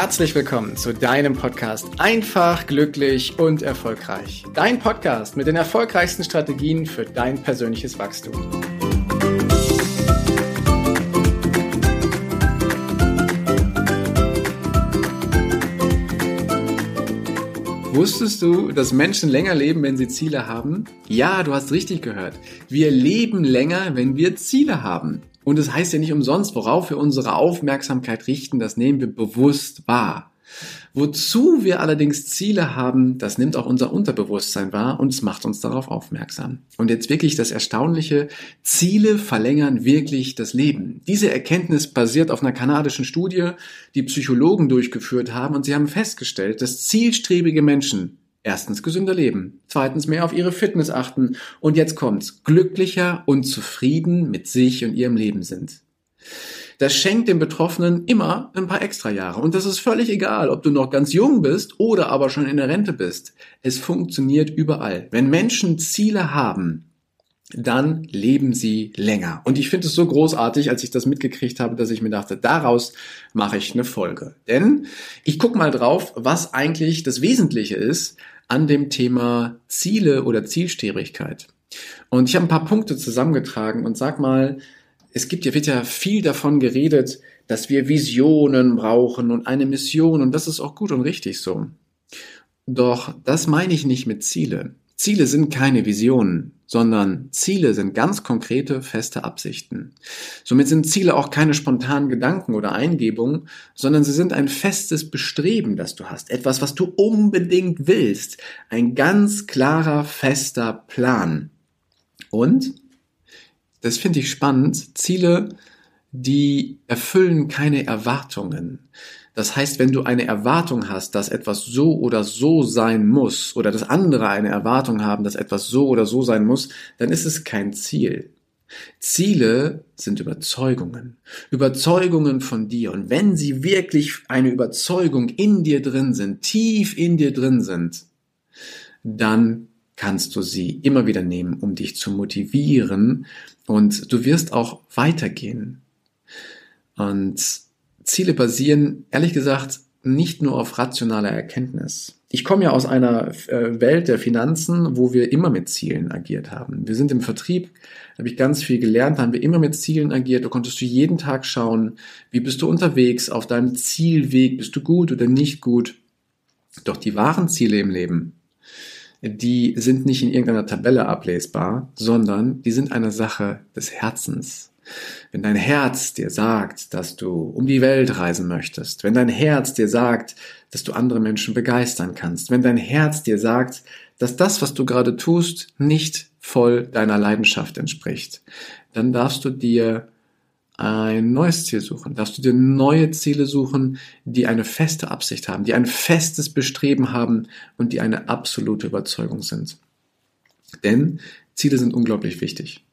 herzlich willkommen zu deinem Podcast Einfach, glücklich und erfolgreich. Dein Podcast mit den erfolgreichsten Strategien für dein persönliches Wachstum. Wusstest du, dass Menschen länger leben, wenn sie Ziele haben? Ja, du hast richtig gehört. Wir leben länger, wenn wir Ziele haben. Und es das heißt ja nicht umsonst, worauf wir unsere Aufmerksamkeit richten, das nehmen wir bewusst wahr. Wozu wir allerdings Ziele haben, das nimmt auch unser Unterbewusstsein wahr und es macht uns darauf aufmerksam. Und jetzt wirklich das Erstaunliche, Ziele verlängern wirklich das Leben. Diese Erkenntnis basiert auf einer kanadischen Studie, die Psychologen durchgeführt haben und sie haben festgestellt, dass zielstrebige Menschen Erstens gesünder leben, zweitens mehr auf ihre Fitness achten und jetzt kommt's, glücklicher und zufrieden mit sich und ihrem Leben sind. Das schenkt den Betroffenen immer ein paar extra Jahre und das ist völlig egal, ob du noch ganz jung bist oder aber schon in der Rente bist. Es funktioniert überall. Wenn Menschen Ziele haben, dann leben sie länger. Und ich finde es so großartig, als ich das mitgekriegt habe, dass ich mir dachte, daraus mache ich eine Folge. Denn ich gucke mal drauf, was eigentlich das Wesentliche ist an dem Thema Ziele oder Zielstrebigkeit. Und ich habe ein paar Punkte zusammengetragen und sag mal, es gibt ja, wird ja viel davon geredet, dass wir Visionen brauchen und eine Mission und das ist auch gut und richtig so. Doch das meine ich nicht mit Ziele. Ziele sind keine Visionen, sondern Ziele sind ganz konkrete, feste Absichten. Somit sind Ziele auch keine spontanen Gedanken oder Eingebungen, sondern sie sind ein festes Bestreben, das du hast, etwas, was du unbedingt willst, ein ganz klarer, fester Plan. Und das finde ich spannend, Ziele, die erfüllen keine Erwartungen. Das heißt, wenn du eine Erwartung hast, dass etwas so oder so sein muss, oder dass andere eine Erwartung haben, dass etwas so oder so sein muss, dann ist es kein Ziel. Ziele sind Überzeugungen. Überzeugungen von dir. Und wenn sie wirklich eine Überzeugung in dir drin sind, tief in dir drin sind, dann kannst du sie immer wieder nehmen, um dich zu motivieren und du wirst auch weitergehen. Und Ziele basieren, ehrlich gesagt, nicht nur auf rationaler Erkenntnis. Ich komme ja aus einer äh, Welt der Finanzen, wo wir immer mit Zielen agiert haben. Wir sind im Vertrieb, habe ich ganz viel gelernt, haben wir immer mit Zielen agiert. Da konntest du jeden Tag schauen, wie bist du unterwegs auf deinem Zielweg, bist du gut oder nicht gut. Doch die wahren Ziele im Leben, die sind nicht in irgendeiner Tabelle ablesbar, sondern die sind eine Sache des Herzens. Wenn dein Herz dir sagt, dass du um die Welt reisen möchtest, wenn dein Herz dir sagt, dass du andere Menschen begeistern kannst, wenn dein Herz dir sagt, dass das, was du gerade tust, nicht voll deiner Leidenschaft entspricht, dann darfst du dir ein neues Ziel suchen, darfst du dir neue Ziele suchen, die eine feste Absicht haben, die ein festes Bestreben haben und die eine absolute Überzeugung sind. Denn Ziele sind unglaublich wichtig.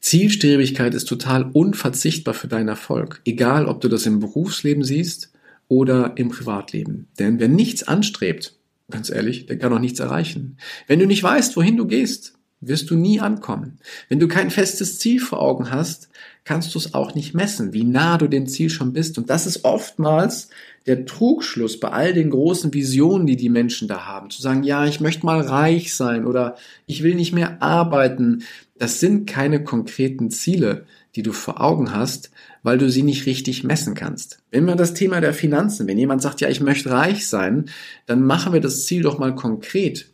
Zielstrebigkeit ist total unverzichtbar für deinen Erfolg, egal ob du das im Berufsleben siehst oder im Privatleben. Denn wer nichts anstrebt, ganz ehrlich, der kann auch nichts erreichen. Wenn du nicht weißt, wohin du gehst, wirst du nie ankommen. Wenn du kein festes Ziel vor Augen hast, kannst du es auch nicht messen, wie nah du dem Ziel schon bist. Und das ist oftmals der Trugschluss bei all den großen Visionen, die die Menschen da haben. Zu sagen, ja, ich möchte mal reich sein oder ich will nicht mehr arbeiten. Das sind keine konkreten Ziele, die du vor Augen hast, weil du sie nicht richtig messen kannst. Wenn wir das Thema der Finanzen, wenn jemand sagt, ja, ich möchte reich sein, dann machen wir das Ziel doch mal konkret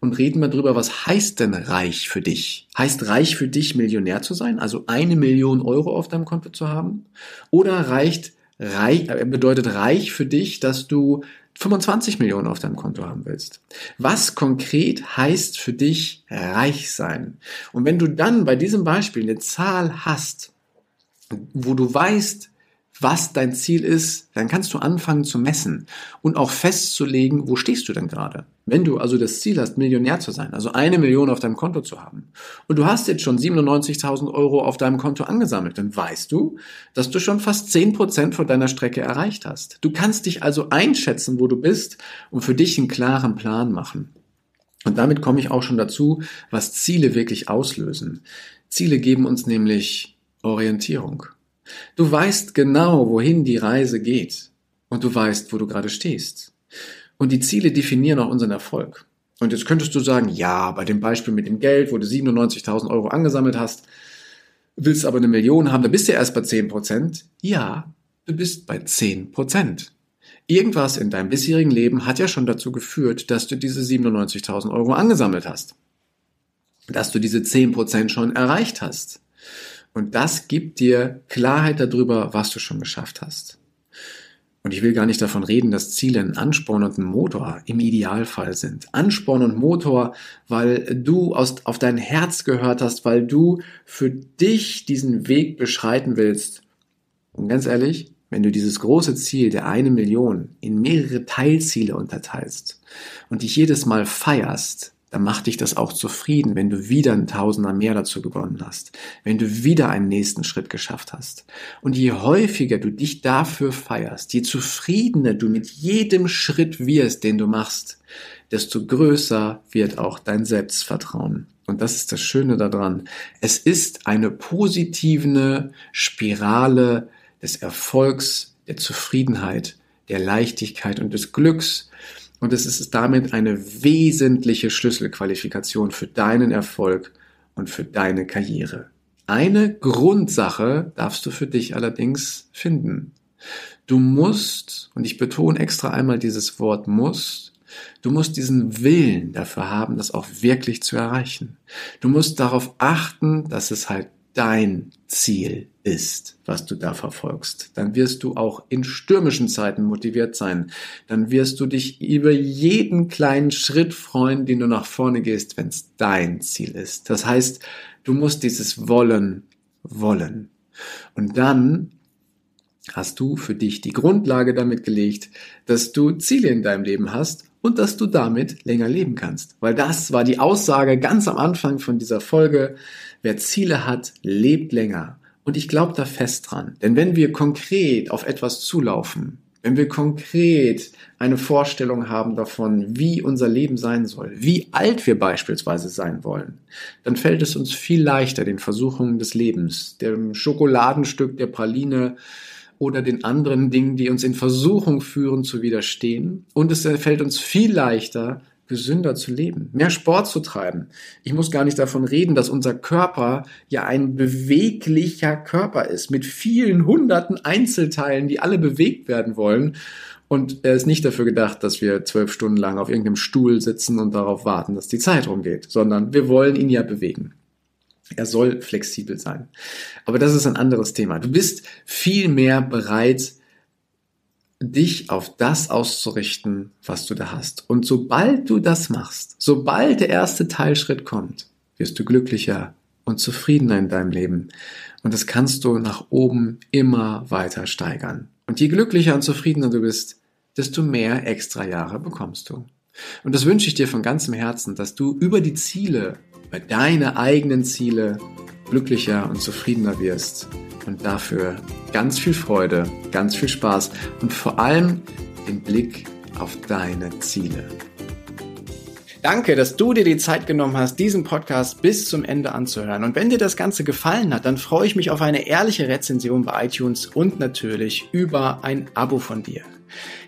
und reden wir drüber, was heißt denn reich für dich? Heißt reich für dich Millionär zu sein, also eine Million Euro auf deinem Konto zu haben? Oder reicht reich, äh, bedeutet reich für dich, dass du 25 Millionen auf deinem Konto haben willst. Was konkret heißt für dich reich sein? Und wenn du dann bei diesem Beispiel eine Zahl hast, wo du weißt, was dein Ziel ist, dann kannst du anfangen zu messen und auch festzulegen, wo stehst du denn gerade. Wenn du also das Ziel hast, Millionär zu sein, also eine Million auf deinem Konto zu haben, und du hast jetzt schon 97.000 Euro auf deinem Konto angesammelt, dann weißt du, dass du schon fast 10% von deiner Strecke erreicht hast. Du kannst dich also einschätzen, wo du bist und für dich einen klaren Plan machen. Und damit komme ich auch schon dazu, was Ziele wirklich auslösen. Ziele geben uns nämlich Orientierung. Du weißt genau, wohin die Reise geht. und du weißt, wo du gerade stehst. Und die Ziele definieren auch unseren Erfolg. Und jetzt könntest du sagen, ja, bei dem Beispiel mit dem Geld, wo du 97.000 Euro angesammelt hast, willst aber eine Million haben, da bist du erst bei 10 Prozent. Ja, du bist bei 10 Prozent. Irgendwas in deinem bisherigen Leben hat ja schon dazu geführt, dass du diese 97.000 Euro angesammelt hast. Dass du diese 10 Prozent schon erreicht hast. Und das gibt dir Klarheit darüber, was du schon geschafft hast. Und ich will gar nicht davon reden, dass Ziele ein Ansporn und ein Motor im Idealfall sind. Ansporn und Motor, weil du aus, auf dein Herz gehört hast, weil du für dich diesen Weg beschreiten willst. Und ganz ehrlich, wenn du dieses große Ziel der eine Million in mehrere Teilziele unterteilst und dich jedes Mal feierst, dann macht dich das auch zufrieden, wenn du wieder ein Tausender mehr dazu gewonnen hast, wenn du wieder einen nächsten Schritt geschafft hast. Und je häufiger du dich dafür feierst, je zufriedener du mit jedem Schritt wirst, den du machst, desto größer wird auch dein Selbstvertrauen. Und das ist das Schöne daran. Es ist eine positive Spirale des Erfolgs, der Zufriedenheit, der Leichtigkeit und des Glücks, und es ist damit eine wesentliche Schlüsselqualifikation für deinen Erfolg und für deine Karriere. Eine Grundsache darfst du für dich allerdings finden. Du musst, und ich betone extra einmal dieses Wort muss, du musst diesen Willen dafür haben, das auch wirklich zu erreichen. Du musst darauf achten, dass es halt dein Ziel ist, was du da verfolgst, dann wirst du auch in stürmischen Zeiten motiviert sein. Dann wirst du dich über jeden kleinen Schritt freuen, den du nach vorne gehst, wenn es dein Ziel ist. Das heißt, du musst dieses Wollen wollen. Und dann hast du für dich die Grundlage damit gelegt, dass du Ziele in deinem Leben hast und dass du damit länger leben kannst. Weil das war die Aussage ganz am Anfang von dieser Folge. Wer Ziele hat, lebt länger. Und ich glaube da fest dran. Denn wenn wir konkret auf etwas zulaufen, wenn wir konkret eine Vorstellung haben davon, wie unser Leben sein soll, wie alt wir beispielsweise sein wollen, dann fällt es uns viel leichter, den Versuchungen des Lebens, dem Schokoladenstück, der Praline, oder den anderen Dingen, die uns in Versuchung führen, zu widerstehen. Und es fällt uns viel leichter, gesünder zu leben, mehr Sport zu treiben. Ich muss gar nicht davon reden, dass unser Körper ja ein beweglicher Körper ist, mit vielen hunderten Einzelteilen, die alle bewegt werden wollen. Und er ist nicht dafür gedacht, dass wir zwölf Stunden lang auf irgendeinem Stuhl sitzen und darauf warten, dass die Zeit rumgeht, sondern wir wollen ihn ja bewegen. Er soll flexibel sein. Aber das ist ein anderes Thema. Du bist viel mehr bereit, dich auf das auszurichten, was du da hast. Und sobald du das machst, sobald der erste Teilschritt kommt, wirst du glücklicher und zufriedener in deinem Leben. Und das kannst du nach oben immer weiter steigern. Und je glücklicher und zufriedener du bist, desto mehr extra Jahre bekommst du. Und das wünsche ich dir von ganzem Herzen, dass du über die Ziele bei deine eigenen Ziele glücklicher und zufriedener wirst. Und dafür ganz viel Freude, ganz viel Spaß und vor allem den Blick auf deine Ziele. Danke, dass du dir die Zeit genommen hast, diesen Podcast bis zum Ende anzuhören. Und wenn dir das Ganze gefallen hat, dann freue ich mich auf eine ehrliche Rezension bei iTunes und natürlich über ein Abo von dir.